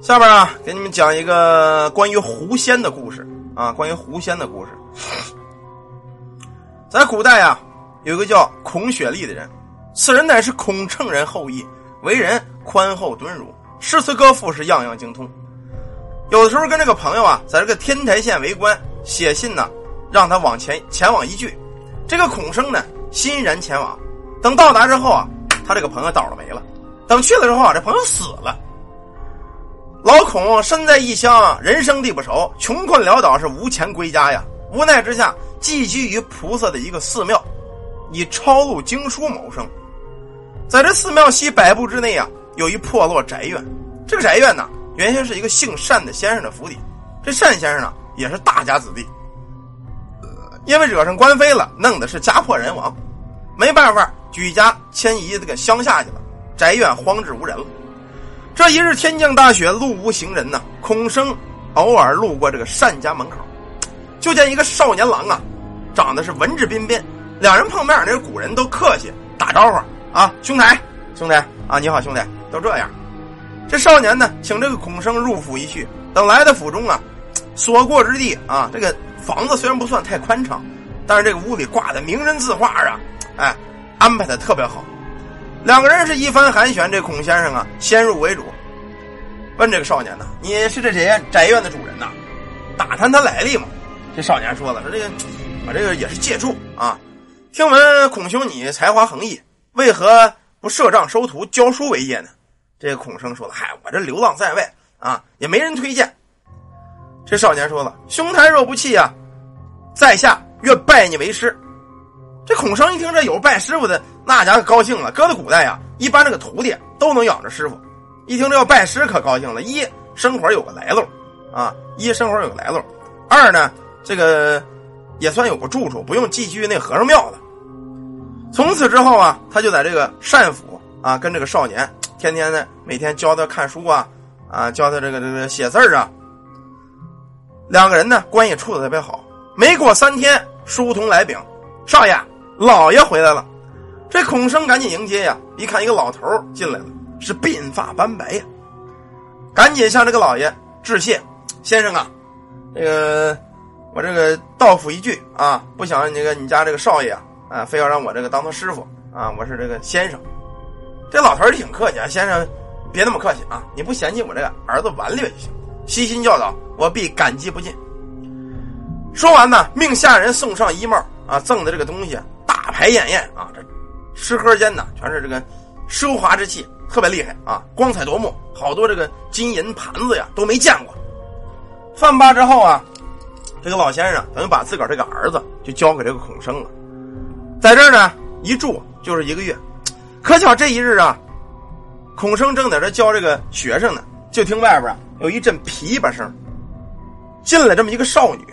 下边啊，给你们讲一个关于狐仙的故事啊，关于狐仙的故事。在古代啊，有一个叫孔雪莉的人，此人乃是孔圣人后裔，为人宽厚敦儒，诗词歌赋是样样精通。有的时候跟这个朋友啊，在这个天台县为官，写信呢，让他往前前往一聚。这个孔生呢，欣然前往。等到达之后啊，他这个朋友倒了霉了。等去了之后啊，这朋友死了。老孔身在异乡，人生地不熟，穷困潦倒，是无钱归家呀。无奈之下，寄居于菩萨的一个寺庙，以抄录经书谋生。在这寺庙西百步之内啊，有一破落宅院。这个宅院呢，原先是一个姓单的先生的府邸。这单先生呢，也是大家子弟，因为惹上官非了，弄的是家破人亡，没办法，举家迁移这个乡下去了，宅院荒置无人了。这一日天降大雪，路无行人呐。孔生偶尔路过这个单家门口，就见一个少年郎啊，长得是文质彬彬。两人碰面，那古人都客气打招呼啊，兄台，兄弟啊，你好，兄弟，都这样。这少年呢，请这个孔生入府一叙。等来到府中啊，所过之地啊，这个房子虽然不算太宽敞，但是这个屋里挂的名人字画啊，哎，安排的特别好。两个人是一番寒暄，这孔先生啊，先入为主，问这个少年呢：“你是这宅宅院的主人呐？打探他来历嘛？”这少年说了：“说这个，我这个也是借住啊。听闻孔兄你才华横溢，为何不设帐收徒、教书为业呢？”这个孔生说了：“嗨，我这流浪在外啊，也没人推荐。”这少年说了：“兄台若不弃呀，在下愿拜你为师。”这孔生一听这有拜师傅的。那家伙高兴了，搁在古代呀，一般这个徒弟都能养着师傅。一听这要拜师，可高兴了。一生活有个来路，啊，一生活有个来路。二呢，这个也算有个住处，不用寄居那和尚庙了。从此之后啊，他就在这个单府啊，跟这个少年天天呢，每天教他看书啊，啊，教他这个这个写字啊。两个人呢，关系处的特别好。没过三天，书童来禀，少爷，老爷回来了。这孔生赶紧迎接呀！一看一个老头进来了，是鬓发斑白呀，赶紧向这个老爷致谢：“先生啊，这个我这个到府一聚啊，不想那个你家这个少爷啊，啊，非要让我这个当他师傅啊，我是这个先生。”这老头儿挺客气啊，先生别那么客气啊，你不嫌弃我这个儿子顽劣就行，悉心教导我必感激不尽。说完呢，命下人送上衣帽啊，赠的这个东西排宴宴啊，这。吃喝间呢，全是这个奢华之气，特别厉害啊，光彩夺目，好多这个金银盘子呀都没见过。饭罢之后啊，这个老先生等于把自个儿这个儿子就交给这个孔生了，在这儿呢一住就是一个月。可巧这一日啊，孔生正在这教这个学生呢，就听外边有一阵琵琶声，进来这么一个少女。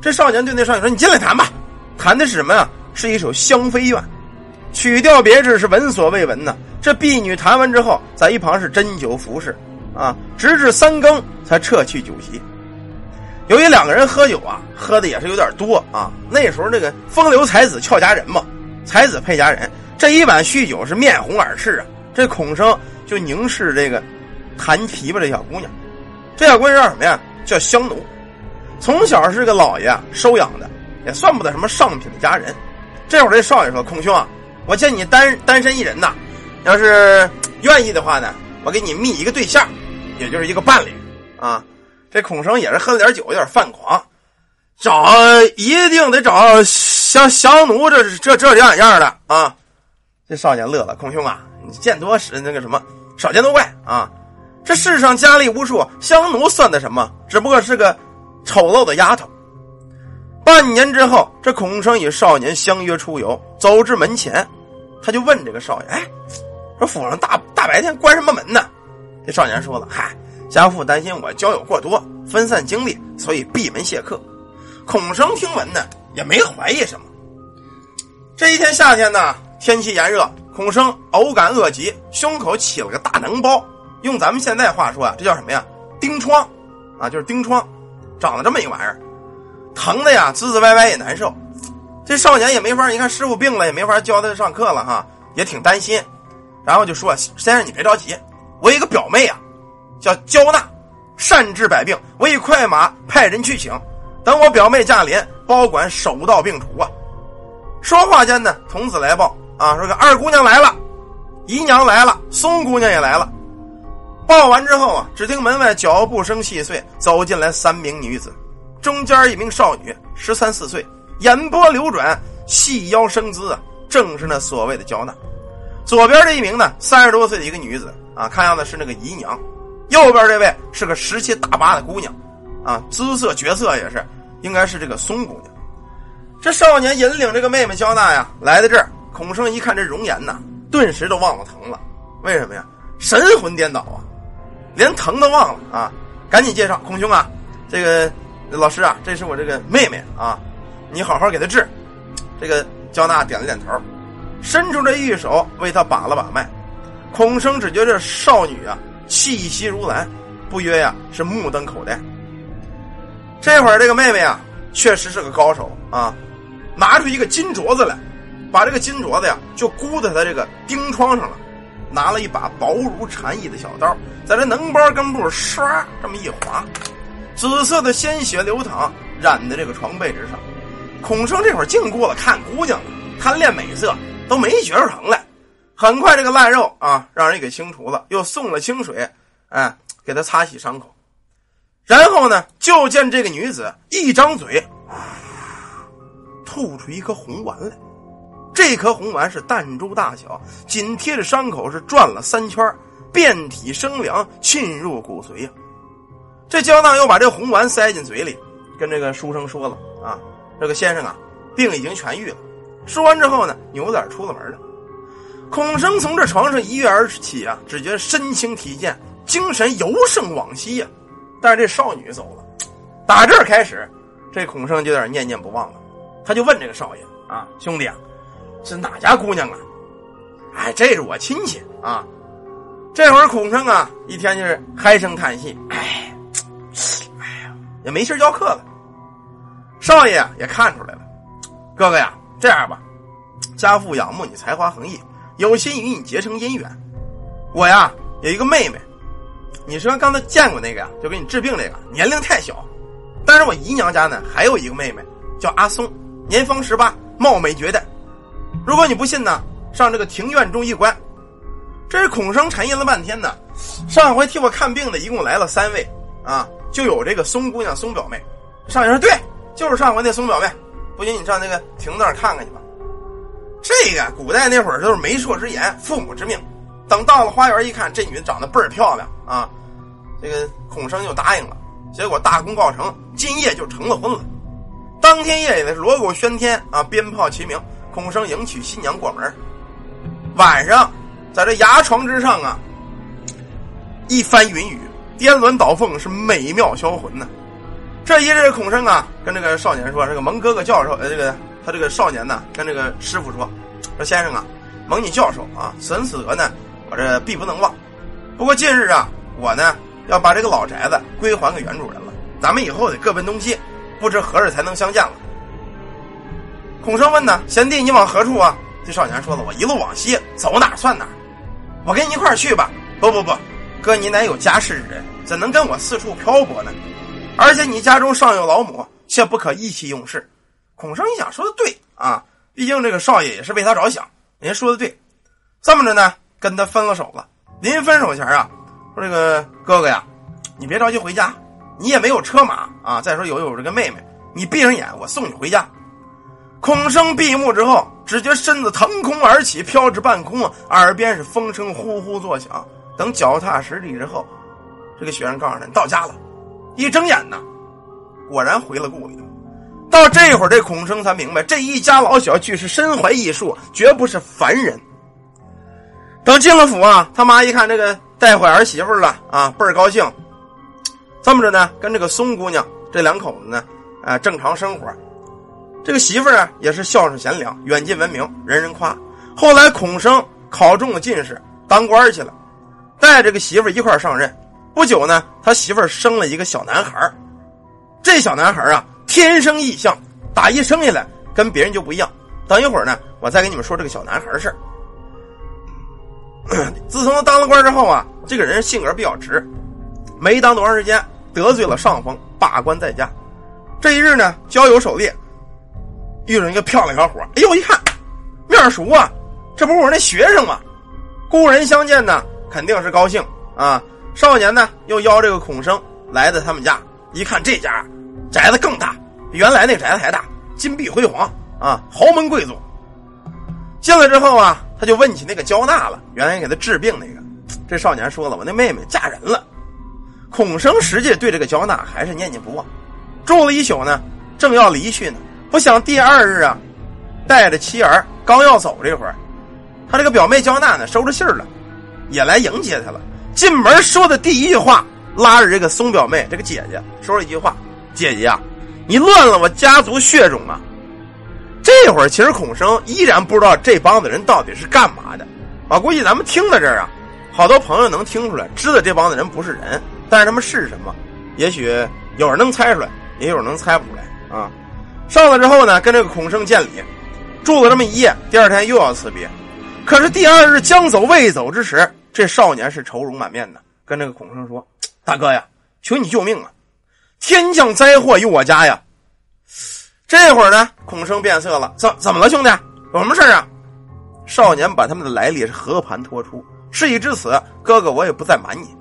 这少年对那少女说：“你进来弹吧，弹的是什么呀？是一首《香妃怨》。”曲调别致，是闻所未闻呐！这婢女弹完之后，在一旁是斟酒服侍，啊，直至三更才撤去酒席。由于两个人喝酒啊，喝的也是有点多啊。那时候那个风流才子俏佳人嘛，才子配佳人，这一晚酗酒是面红耳赤啊。这孔生就凝视这个弹琵琶这小姑娘，这小姑娘叫什么呀？叫香奴，从小是个老爷收养的，也算不得什么上品的佳人。这会儿这少爷说：“孔兄啊。”我见你单单身一人呐，要是愿意的话呢，我给你觅一个对象，也就是一个伴侣啊。这孔生也是喝了点酒，有点犯狂，找一定得找像降奴这这这样样的啊。这少年乐了，孔兄啊，你见多识那个什么，少见多怪啊。这世上佳丽无数，香奴算得什么？只不过是个丑陋的丫头。半年之后，这孔生与少年相约出游，走至门前，他就问这个少爷：“哎，说府上大大白天关什么门呢？”这少年说了：“嗨，家父担心我交友过多，分散精力，所以闭门谢客。”孔生听闻呢，也没怀疑什么。这一天夏天呢，天气炎热，孔生偶感恶疾，胸口起了个大脓包。用咱们现在话说啊，这叫什么呀？钉疮啊，就是钉疮，长了这么一玩意儿。疼的呀，滋滋歪歪也难受。这少年也没法，你看师傅病了，也没法教他上课了哈，也挺担心。然后就说：“先生，你别着急，我一个表妹啊，叫焦娜善治百病，我以快马派人去请，等我表妹驾临，保管手到病除啊。说话间呢，童子来报啊，说个二姑娘来了，姨娘来了，松姑娘也来了。报完之后啊，只听门外脚步声细碎，走进来三名女子，中间一名少女，十三四岁，眼波流转，细腰生姿啊，正是那所谓的娇娜。左边这一名呢，三十多岁的一个女子啊，看样子是那个姨娘；右边这位是个十七大八的姑娘，啊，姿色绝色也是，应该是这个松姑娘。这少年引领这个妹妹娇娜呀，来到这儿，孔生一看这容颜呐，顿时都忘了疼了。为什么呀？神魂颠倒啊，连疼都忘了啊！赶紧介绍孔兄啊，这个老师啊，这是我这个妹妹啊，你好好给她治。这个娇娜点了点头。伸出这玉手为她把了把脉，孔生只觉这少女啊气息如兰，不约呀是目瞪口呆。这会儿这个妹妹啊确实是个高手啊，拿出一个金镯子来，把这个金镯子呀就箍在她这个钉疮上了，拿了一把薄如蝉翼的小刀，在这脓包根部唰这么一划，紫色的鲜血流淌，染在这个床被之上。孔生这会儿净过了看姑娘了，贪恋美色。都没觉着疼来，很快这个烂肉啊，让人给清除了，又送了清水，哎，给他擦洗伤口。然后呢，就见这个女子一张嘴，吐出一颗红丸来。这颗红丸是弹珠大小，紧贴着伤口是转了三圈，遍体生凉，沁入骨髓呀。这焦娜又把这红丸塞进嘴里，跟这个书生说了啊：“这个先生啊，病已经痊愈了。”说完之后呢，扭脸出了门了。孔生从这床上一跃而起啊，只觉身轻体健，精神尤胜往昔呀。但是这少女走了，打这儿开始，这孔生就有点念念不忘了。他就问这个少爷啊，兄弟啊，是哪家姑娘啊？哎，这是我亲戚啊。这会儿孔生啊，一天就是唉声叹气，哎，也没心教课了。少爷也看出来了，哥哥呀。这样吧，家父仰慕你才华横溢，有心与你结成姻缘。我呀有一个妹妹，你说刚才见过那个呀，就给你治病那个，年龄太小。但是我姨娘家呢还有一个妹妹，叫阿松，年方十八，貌美绝代。如果你不信呢，上这个庭院中一观。这是孔生沉吟了半天呢。上回替我看病的一共来了三位啊，就有这个松姑娘松表妹。上爷说对，就是上回那松表妹。不行，你上那个亭子那儿看看去吧。这个古代那会儿都是媒妁之言，父母之命。等到了花园一看，这女的长得倍儿漂亮啊！这个孔生就答应了。结果大功告成，今夜就成了婚了。当天夜里的锣鼓喧天啊，鞭炮齐鸣，孔生迎娶新娘过门。晚上，在这牙床之上啊，一番云雨，颠鸾倒凤，是美妙销魂呐。这一日，孔生啊，跟这个少年说：“这个蒙哥哥教授，呃，这个他这个少年呢，跟这个师傅说，说先生啊，蒙你教授啊，损死额呢，我这必不能忘。不过近日啊，我呢要把这个老宅子归还给原主人了，咱们以后得各奔东西，不知何日才能相见了。”孔生问呢：“贤弟，你往何处啊？”这少年说了：“我一路往西，走哪算哪，我跟你一块去吧。”“不不不，哥，你乃有家室之人，怎能跟我四处漂泊呢？”而且你家中尚有老母，却不可意气用事。孔生一想，说的对啊，毕竟这个少爷也是为他着想，人家说的对。这么着呢，跟他分了手了。临分手前啊，说这个哥哥呀，你别着急回家，你也没有车马啊。再说有有这个妹妹，你闭上眼，我送你回家。孔生闭目之后，只觉身子腾空而起，飘至半空，耳边是风声呼呼作响。等脚踏实地之后，这个学生告诉他，到家了。一睁眼呢，果然回了故里。到这会儿，这孔生才明白，这一家老小俱是身怀异术，绝不是凡人。等进了府啊，他妈一看这个带回儿媳妇了啊，倍儿高兴。这么着呢，跟这个松姑娘这两口子呢，啊，正常生活。这个媳妇啊，也是孝顺贤良，远近闻名，人人夸。后来孔生考中了进士，当官去了，带着个媳妇一块上任。不久呢，他媳妇生了一个小男孩这小男孩啊，天生异象，打一生下来跟别人就不一样。等一会儿呢，我再给你们说这个小男孩的事儿。自从当了官之后啊，这个人性格比较直，没当多长时间，得罪了上峰，罢官在家。这一日呢，交友狩猎，遇着一个漂亮小伙哎呦，一看面熟啊，这不是我那学生吗？故人相见呢，肯定是高兴啊。少年呢，又邀这个孔生来到他们家，一看这家宅子更大，比原来那宅子还大，金碧辉煌啊，豪门贵族。进来之后啊，他就问起那个焦娜了，原来给他治病那个。这少年说了：“我那妹妹嫁人了。”孔生实际对这个焦娜还是念念不忘。住了一宿呢，正要离去呢，不想第二日啊，带着妻儿刚要走这会儿，他这个表妹焦娜呢收着信儿了，也来迎接他了。进门说的第一句话，拉着这个松表妹这个姐姐说了一句话：“姐姐啊，你乱了我家族血种啊！”这会儿其实孔生依然不知道这帮子人到底是干嘛的。啊估计咱们听到这儿啊，好多朋友能听出来，知道这帮子人不是人，但是他们是什么？也许有人能猜出来，也有人能猜不出来啊。上来之后呢，跟这个孔生见礼，住了这么一夜，第二天又要辞别。可是第二日将走未走之时。这少年是愁容满面的，跟这个孔生说：“大哥呀，求你救命啊！天降灾祸于我家呀！”这会儿呢，孔生变色了：“怎怎么了，兄弟？有什么事啊？”少年把他们的来历是和盘托出。事已至此，哥哥我也不再瞒你，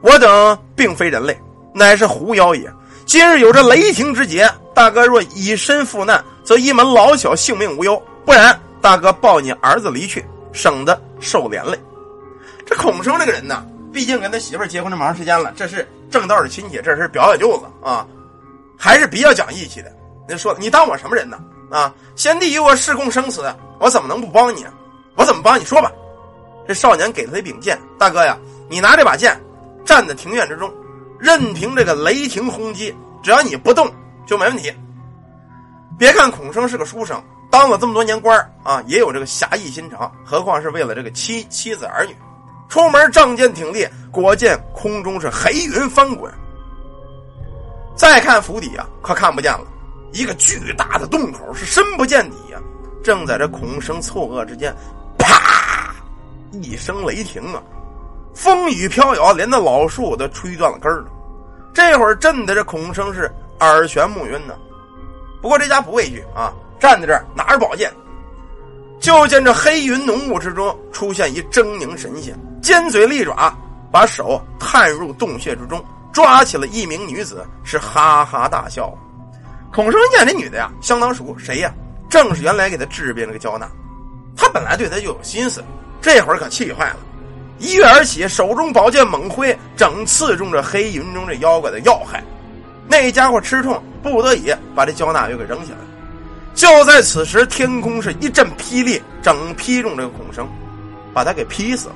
我等并非人类，乃是狐妖也。今日有着雷霆之劫，大哥若以身赴难，则一门老小性命无忧；不然，大哥抱你儿子离去，省得受连累。这孔生这个人呢，毕竟跟他媳妇结婚这么长时间了，这是正道的亲戚，这是表小舅子啊，还是比较讲义气的。那说你当我什么人呢？啊，先帝与我事共生死，我怎么能不帮你？我怎么帮你说吧？这少年给他一柄剑，大哥呀，你拿这把剑，站在庭院之中，任凭这个雷霆轰击，只要你不动就没问题。别看孔生是个书生，当了这么多年官啊，也有这个侠义心肠，何况是为了这个妻妻子儿女。出门仗剑挺立，果见空中是黑云翻滚。再看府邸啊，可看不见了，一个巨大的洞口是深不见底呀。正在这孔生错愕之间，啪一声雷霆啊，风雨飘摇，连那老树都吹断了根了。这会儿震的这孔生是耳眩目晕呢。不过这家不畏惧啊，站在这拿着宝剑。就见这黑云浓雾之中出现一狰狞神仙，尖嘴利爪，把手探入洞穴之中，抓起了一名女子，是哈哈大笑。孔生见这女的呀，相当熟，谁呀？正是原来给他治病那个焦娜。他本来对他就有心思，这会儿可气坏了，一跃而起，手中宝剑猛挥，整刺中这黑云中这妖怪的要害。那家伙吃痛，不得已把这焦娜又给扔下来。就在此时，天空是一阵霹雳，整劈中这个孔生，把他给劈死了。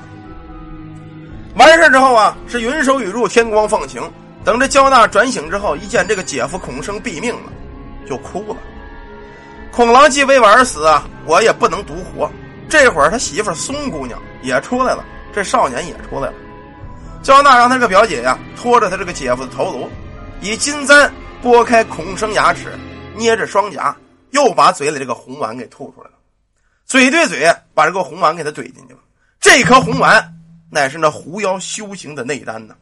完事之后啊，是云收雨入，天光放晴。等这焦娜转醒之后，一见这个姐夫孔生毙命了，就哭了。孔郎既为我而死啊，我也不能独活。这会儿他媳妇松姑娘也出来了，这少年也出来了。焦娜让他这个表姐呀，拖着他这个姐夫的头颅，以金簪拨开孔生牙齿，捏着双颊。又把嘴里这个红丸给吐出来了，嘴对嘴把这个红丸给他怼进去了。这颗红丸乃是那狐妖修行的内丹呢。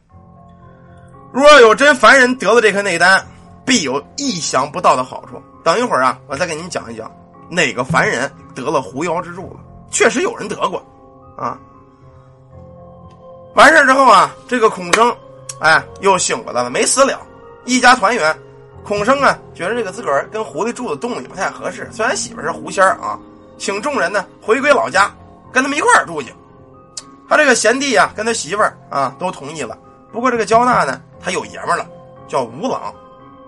若有真凡人得了这颗内丹，必有意想不到的好处。等一会儿啊，我再给你们讲一讲哪个凡人得了狐妖之助了。确实有人得过啊。完事之后啊，这个孔生，哎，又醒过来了，没死了，一家团圆。孔生啊，觉得这个自个儿跟狐狸住的洞里不太合适。虽然媳妇是狐仙啊，请众人呢回归老家，跟他们一块儿住去。他这个贤弟啊，跟他媳妇儿啊都同意了。不过这个焦娜呢，他有爷们了，叫吴朗。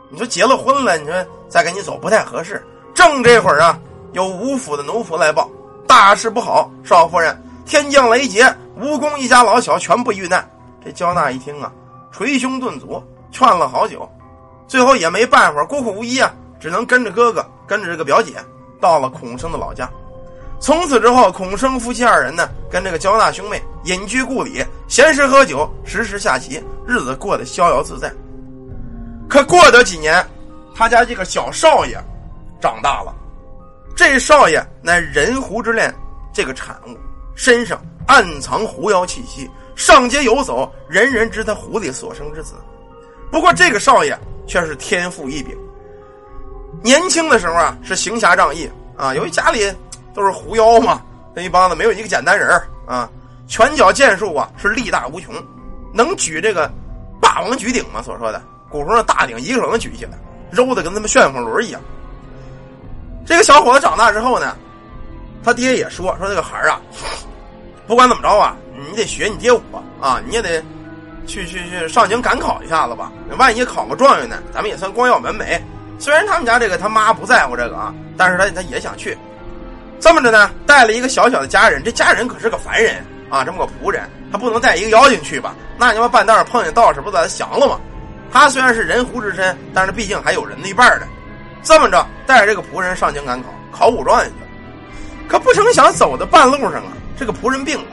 你说结了婚了，你说再跟你走不太合适。正这会儿啊，有吴府的奴仆来报，大事不好，少夫人，天降雷劫，吴公一家老小全部遇难。这焦娜一听啊，捶胸顿足，劝了好久。最后也没办法，孤苦无依啊，只能跟着哥哥，跟着这个表姐，到了孔生的老家。从此之后，孔生夫妻二人呢，跟这个焦大兄妹隐居故里，闲时喝酒，时时下棋，日子过得逍遥自在。可过得几年，他家这个小少爷长大了，这少爷乃人狐之恋这个产物，身上暗藏狐妖气息，上街游走，人人知他狐狸所生之子。不过这个少爷却是天赋异禀，年轻的时候啊是行侠仗义啊，由于家里都是狐妖嘛，那一帮子没有一个简单人啊，拳脚剑术啊是力大无穷，能举这个霸王举鼎嘛，所说的古时候的大鼎一个手能举起来，揉的跟他们旋风轮一样。这个小伙子长大之后呢，他爹也说说这个孩儿啊，不管怎么着啊，你得学你爹我啊，你也得去去去上京赶考一下子吧。万一考个状元呢，咱们也算光耀门楣。虽然他们家这个他妈不在乎这个啊，但是他他也想去。这么着呢，带了一个小小的家人，这家人可是个凡人啊，这么个仆人，他不能带一个妖精去吧？那你妈半道上碰见道士，不把他降了吗？他虽然是人狐之身，但是毕竟还有人的一半的。这么着，带着这个仆人上京赶考，考武状元去。可不成想，走的半路上啊，这个仆人病了。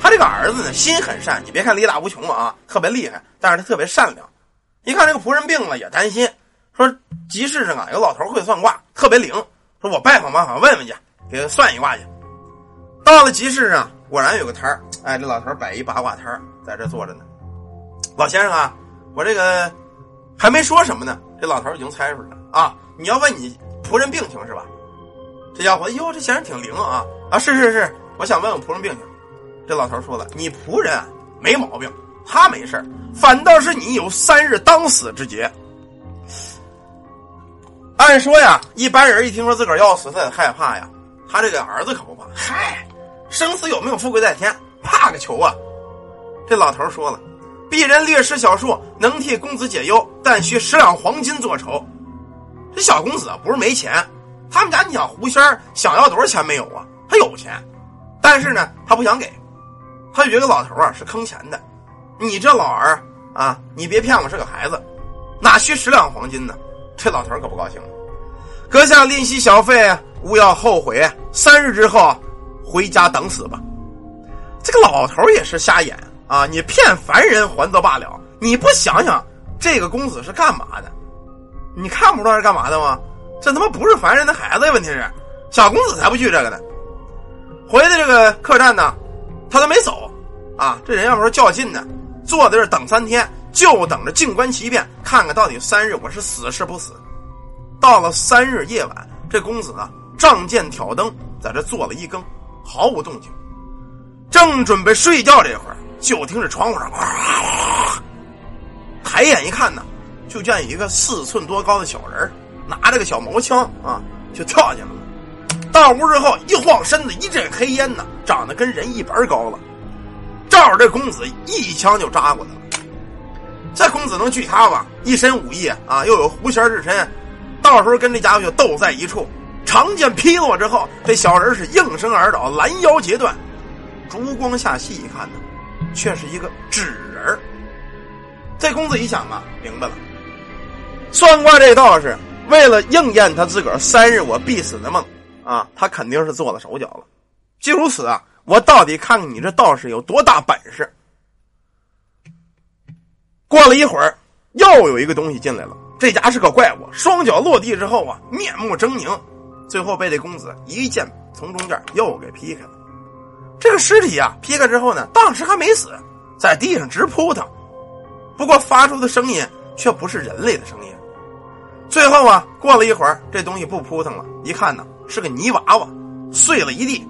他这个儿子呢，心很善，你别看力大无穷啊，特别厉害，但是他特别善良。一看这个仆人病了，也担心，说集市上啊有老头会算卦，特别灵，说我拜访拜访，问问去，给他算一卦去。到了集市上，果然有个摊儿，哎，这老头摆一八卦摊儿，在这坐着呢。老先生啊，我这个还没说什么呢，这老头已经猜出来了。啊！你要问你仆人病情是吧？这家伙，哟，这先生挺灵啊！啊，是是是，我想问问仆人病情。这老头说了，你仆人啊没毛病，他没事反倒是你有三日当死之节。按说呀，一般人一听说自个儿要死，他得害怕呀。他这个儿子可不怕，嗨，生死有命，富贵在天，怕个球啊！这老头说了，鄙人略施小术，能替公子解忧，但需十两黄金做酬。这小公子不是没钱，他们家你想狐仙想要多少钱没有啊？他有钱，但是呢，他不想给，他觉得老头啊是坑钱的。你这老儿啊，你别骗我是个孩子，哪需十两黄金呢？这老头可不高兴了。阁下吝惜小费，勿要后悔。三日之后回家等死吧。这个老头也是瞎眼啊！你骗凡人还则罢了，你不想想这个公子是干嘛的？你看不出来是干嘛的吗？这他妈不是凡人的孩子呀！问题是，小公子才不惧这个呢。回的这个客栈呢，他都没走啊。这人要不说较劲呢，坐在这等三天，就等着静观其变，看看到底三日我是死是不死。到了三日夜晚，这公子啊，仗剑挑灯，在这坐了一更，毫无动静。正准备睡觉这会儿，就听着窗户上，抬眼一看呢。就见一个四寸多高的小人拿着个小毛枪啊，就跳进来了。到屋之后一晃身子，一阵黑烟呢，长得跟人一般高了，照着这公子一枪就扎过来了。这公子能惧他吧？一身武艺啊，又有狐仙之身，到时候跟这家伙就斗在一处。长剑劈落之后，这小人是应声而倒，拦腰截断。烛光下细一看呢，却是一个纸人这公子一想啊，明白了。算卦这道士为了应验他自个儿三日我必死的梦啊，他肯定是做了手脚了。既如此啊，我到底看看你这道士有多大本事。过了一会儿，又有一个东西进来了，这家是个怪物，双脚落地之后啊，面目狰狞，最后被这公子一剑从中间又给劈开了。这个尸体啊，劈开之后呢，当时还没死，在地上直扑腾，不过发出的声音却不是人类的声音。最后啊，过了一会儿，这东西不扑腾了，一看呢是个泥娃娃，碎了一地。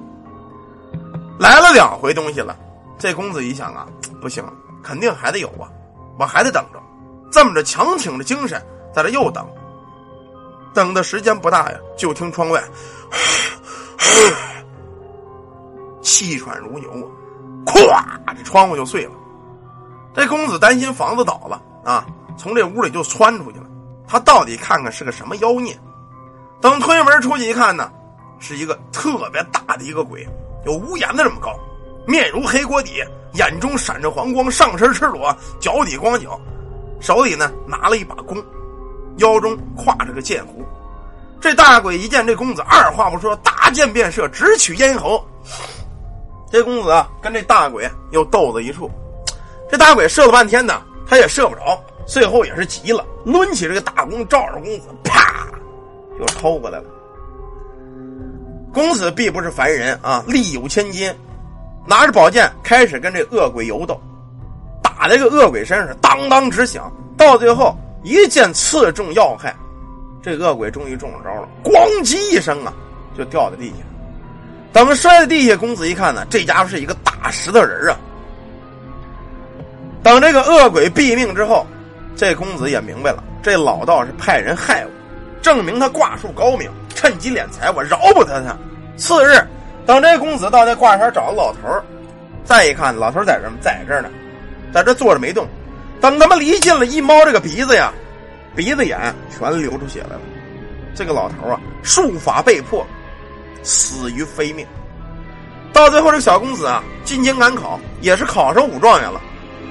来了两回东西了，这公子一想啊，不行，肯定还得有啊，我还得等着。这么着，强挺着精神在这又等，等的时间不大呀，就听窗外气喘如牛啊，咵，这窗户就碎了。这公子担心房子倒了啊，从这屋里就窜出去了。他到底看看是个什么妖孽？等推门出去一看呢，是一个特别大的一个鬼，有屋檐子这么高，面如黑锅底，眼中闪着黄光，上身赤裸，脚底光脚，手里呢拿了一把弓，腰中挎着个剑壶。这大鬼一见这公子，二话不说，搭箭便射，直取咽喉。这公子啊，跟这大鬼又斗在一处，这大鬼射了半天呢，他也射不着。最后也是急了，抡起这个大弓，照着公子，啪，就抽过来了。公子必不是凡人啊，力有千斤，拿着宝剑开始跟这恶鬼游斗，打这个恶鬼身上当当直响，到最后一剑刺中要害，这恶鬼终于中了招了，咣叽一声啊，就掉在地下。等摔在地下，公子一看呢，这家伙是一个大石头人啊。等这个恶鬼毙命之后，这公子也明白了，这老道是派人害我，证明他卦术高明，趁机敛财，我饶不得他。次日，等这公子到那挂山找老头再一看，老头在这在这呢，在这坐着没动。等他们离近了，一猫这个鼻子呀，鼻子眼全流出血来了。这个老头啊，术法被破。死于非命。到最后，这个小公子啊，进京赶考，也是考上武状元了。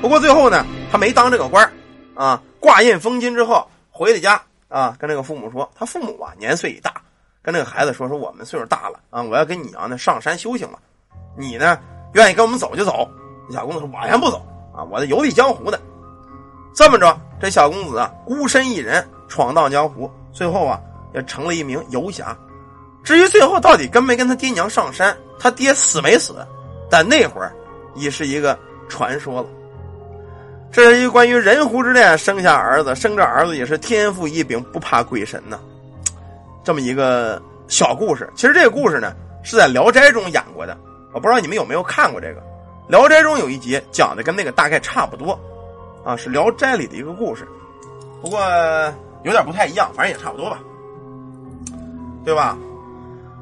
不过最后呢，他没当这个官啊，挂印封金之后，回了家啊，跟这个父母说，他父母啊年岁已大，跟这个孩子说，说我们岁数大了啊，我要跟你娘呢上山修行了，你呢愿意跟我们走就走。小公子说，我先不走啊，我这游历江湖的。这么着，这小公子啊，孤身一人闯荡江湖，最后啊，也成了一名游侠。至于最后到底跟没跟他爹娘上山，他爹死没死？但那会儿已是一个传说了。这是一关于人狐之恋生下儿子，生这儿子也是天赋异禀，不怕鬼神呢。这么一个小故事，其实这个故事呢是在《聊斋》中演过的。我不知道你们有没有看过这个《聊斋》中有一集讲的跟那个大概差不多，啊，是《聊斋》里的一个故事，不过有点不太一样，反正也差不多吧，对吧？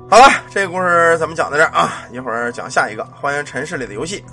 好了，这个故事咱们讲到这儿啊，一会儿讲下一个《欢迎城市》里的游戏。